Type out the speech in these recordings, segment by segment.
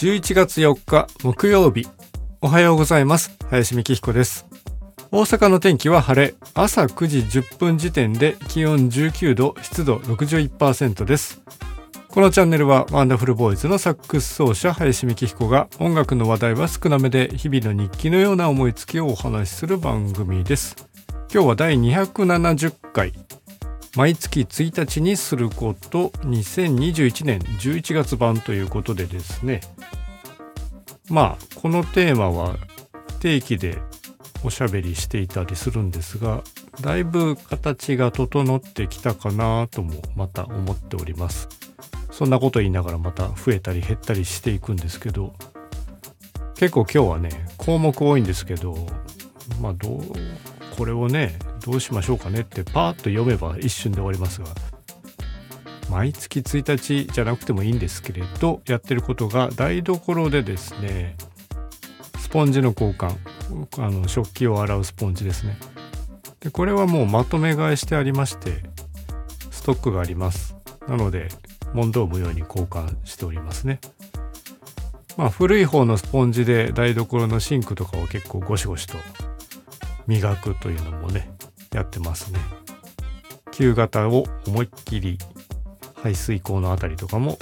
11月4日木曜日。おはようございます。林美希彦です。大阪の天気は晴れ。朝9時10分時点で気温19度湿度61%です。このチャンネルはワンダフルボーイズのサックス奏者林美希彦が音楽の話題は少なめで日々の日記のような思いつきをお話しする番組です。今日は第270回。毎月1日にすること2021年11月版ということでですね。まあこのテーマは定期でおしゃべりしていたりするんですがだいぶ形が整ってきたかなともまた思っております。そんなこと言いながらまた増えたり減ったりしていくんですけど結構今日はね項目多いんですけどまあどうこれをねどうしましょうかねってパーッと読めば一瞬で終わりますが毎月1日じゃなくてもいいんですけれどやってることが台所でですねスポンジの交換。あの食器を洗うスポンジですね。でこれはもうまとめ買いしてありましてストックがあります。なので問答無用に交換しておりますね。まあ古い方のスポンジで台所のシンクとかを結構ゴシゴシと磨くというのもねやってますね。旧型を思いっきり排水口の辺りとかも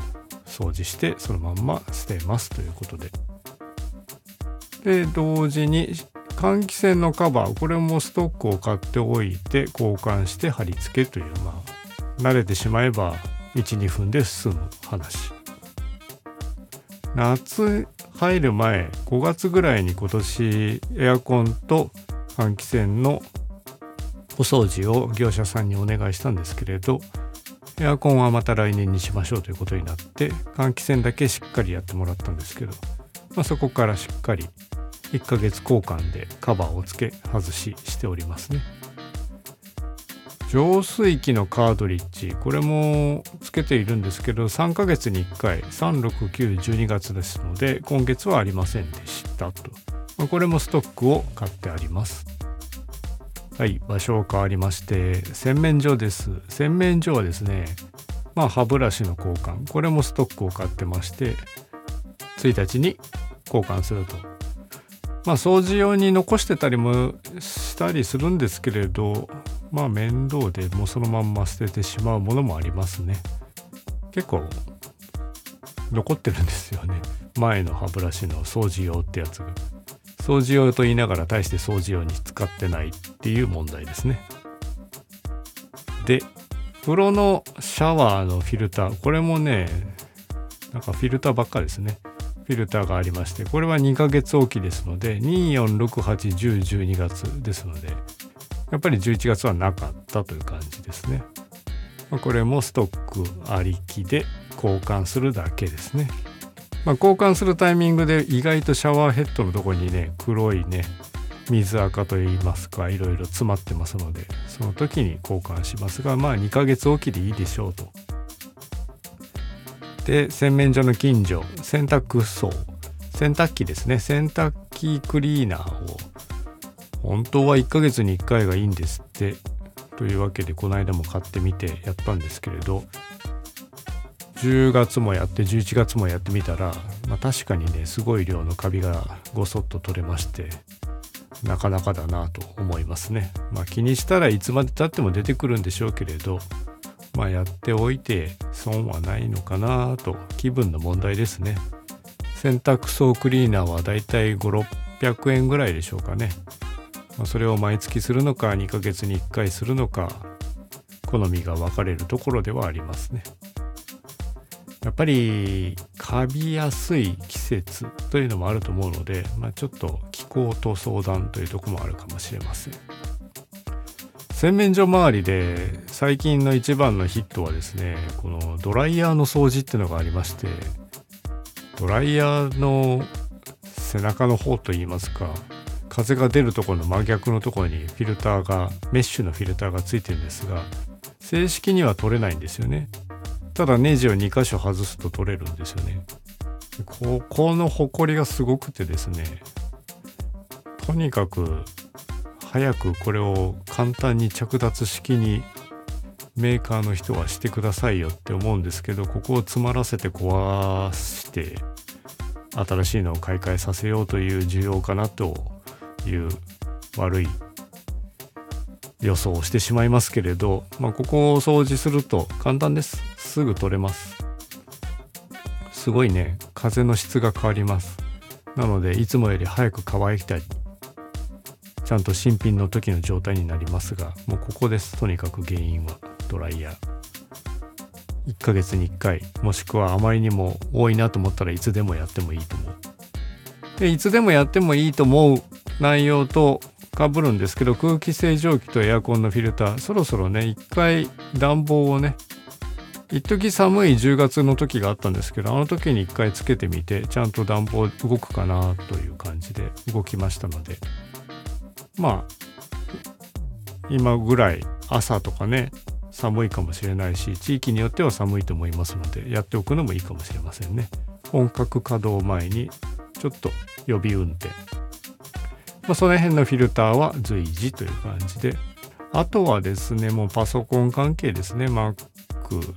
掃除してそのまんま捨てますということでで同時に換気扇のカバーこれもストックを買っておいて交換して貼り付けというまあ慣れてしまえば12分で済む話。夏入る前5月ぐらいに今年エアコンと換気扇のお掃除を業者さんにお願いしたんですけれどエアコンはまた来年にしましょうということになって換気扇だけしっかりやってもらったんですけど、まあ、そこからしっかり1ヶ月交換でカバーを付け外ししておりますね。浄水器のカートリッジこれもつけているんですけど3ヶ月に1回36912月ですので今月はありませんでしたと、ま、これもストックを買ってあります。はい場所を変わりまして洗面所です。洗面所はですねまあ歯ブラシの交換。これもストックを買ってまして1日に交換すると。まあ掃除用に残してたりもしたりするんですけれどまあ面倒でもうそのまんま捨ててしまうものもありますね。結構残ってるんですよね。前の歯ブラシの掃除用ってやつが。掃除用と言いながら大して掃除用に使ってない。っっていう問題ですね。で風呂のシャワーのフィルターこれもねなんかフィルターばっかですねフィルターがありましてこれは2ヶ月おきですので24681012月ですのでやっぱり11月はなかったという感じですね。まこれもストックありきで交換するだけですね。まあ、交換するタイミングで意外とシャワーヘッドのとこにね黒いね水垢といいますかいろいろ詰まってますのでその時に交換しますがまあ2ヶ月おきでいいでしょうと。で洗面所の近所洗濯槽洗濯機ですね洗濯機クリーナーを本当は1ヶ月に1回がいいんですってというわけでこの間も買ってみてやったんですけれど10月もやって11月もやってみたら、まあ、確かにねすごい量のカビがごそっと取れましてなかなかだなと思いますね。まあ、気にしたらいつまでたっても出てくるんでしょうけれど、まあ、やっておいて損はないのかなと気分の問題ですね。洗濯槽クリーナーはだいたい5、600円ぐらいでしょうかね。まあ、それを毎月するのか2ヶ月に1回するのか好みが分かれるところではありますね。やっぱりカビやすい季節というのもあると思うので、まあ、ちょっと気候と相談というとこもあるかもしれません。洗面所周りで最近の一番のヒットはですねこのドライヤーの掃除っていうのがありましてドライヤーの背中の方といいますか風が出るところの真逆のところにフィルターがメッシュのフィルターがついてるんですが正式には取れないんですよね。ただネジを2箇所外すと取れるんですよね。ここのホコリがすごくてですねとにかく早くこれを簡単に着脱式にメーカーの人はしてくださいよって思うんですけどここを詰まらせて壊して新しいのを買い替えさせようという需要かなという悪い予想をしてしまいますけれど、まあ、ここを掃除すると簡単です。すぐ取れます。すごいね。風の質が変わります。なのでいつもより早く乾いたりちゃんと新品の時の状態になりますがもうここです。とにかく原因はドライヤー。1ヶ月に1回もしくはあまりにも多いなと思ったらいつでもやってもいいと思う。でいつでもやってもいいと思う内容とかぶるんですけど空気清浄機とエアコンのフィルターそろそろね一回暖房をね一時寒い10月の時があったんですけどあの時に一回つけてみてちゃんと暖房動くかなという感じで動きましたのでまあ今ぐらい朝とかね寒いかもしれないし地域によっては寒いと思いますのでやっておくのもいいかもしれませんね。本格稼働前にちょっと予備運転。まあ、その辺のフィルターは随時という感じで。あとはですねもうパソコン関係ですね。Mac、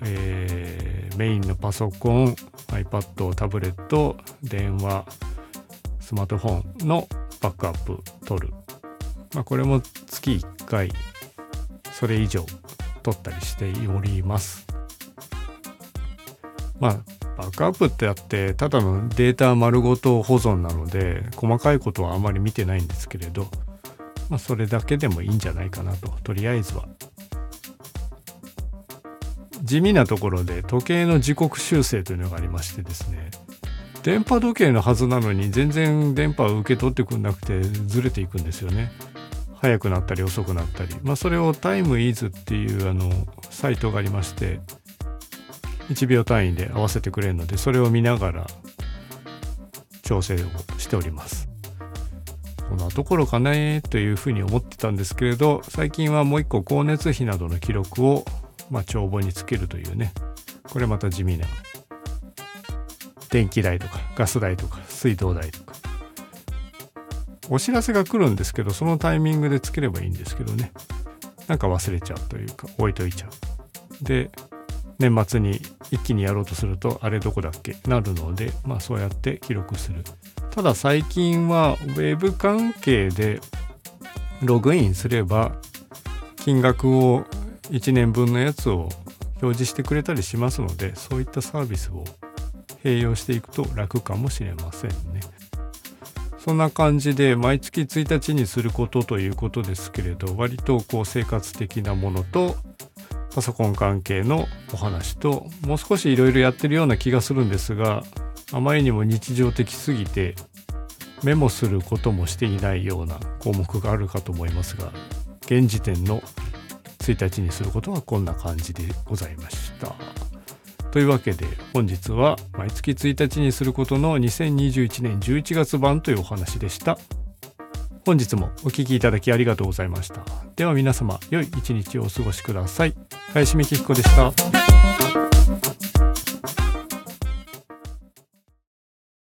えー、メインのパソコン iPad タブレット電話スマートフォンのバックアップ取る、まあ、これも月1回それ以上取ったりしております。まあバックアップってあってただのデータ丸ごと保存なので細かいことはあまり見てないんですけれど、まあ、それだけでもいいんじゃないかなと。とりあえずは。地味なところで時計の時刻修正というのがありましてですね。電波時計のはずなのに全然電波を受け取ってくんなくてずれていくんですよね。早くなったり遅くなったりまあそれをタイムイズっていうあのサイトがありまして1秒単位で合わせてくれるのでそれを見ながら調整をしております。こんなところかねというふうに思ってたんですけれど最近はもう一個光熱費などの記録を、ま、帳簿につけるというね。これまた地味な。電気代とかガス代とか水道代とか。お知らせが来るんですけどそのタイミングでつければいいんですけどね。なんか忘れちゃうというか置いといちゃう。で年末に一気にやろうとするとあれどこだっけ？なるのでまあそうやって記録する。ただ最近は Web 関係でログインすれば金額を1年分のやつを表示してくれたりしますのでそういったサービスを併用していくと楽かもしれませんね。そんな感じで毎月1日にすることということですけれど割とこう生活的なものとパソコン関係のお話ともう少しいろいろやってるような気がするんですがあまりにも日常的すぎてメモすることもしていないような項目があるかと思いますが現時点の1日にすることはこんな感じでございました。というわけで本日は毎月1日にすることの2021年11月版というお話でした。本日もお聴きいただきありがとうございました。では皆様良い一日をお過ごしください。林美希彦でした。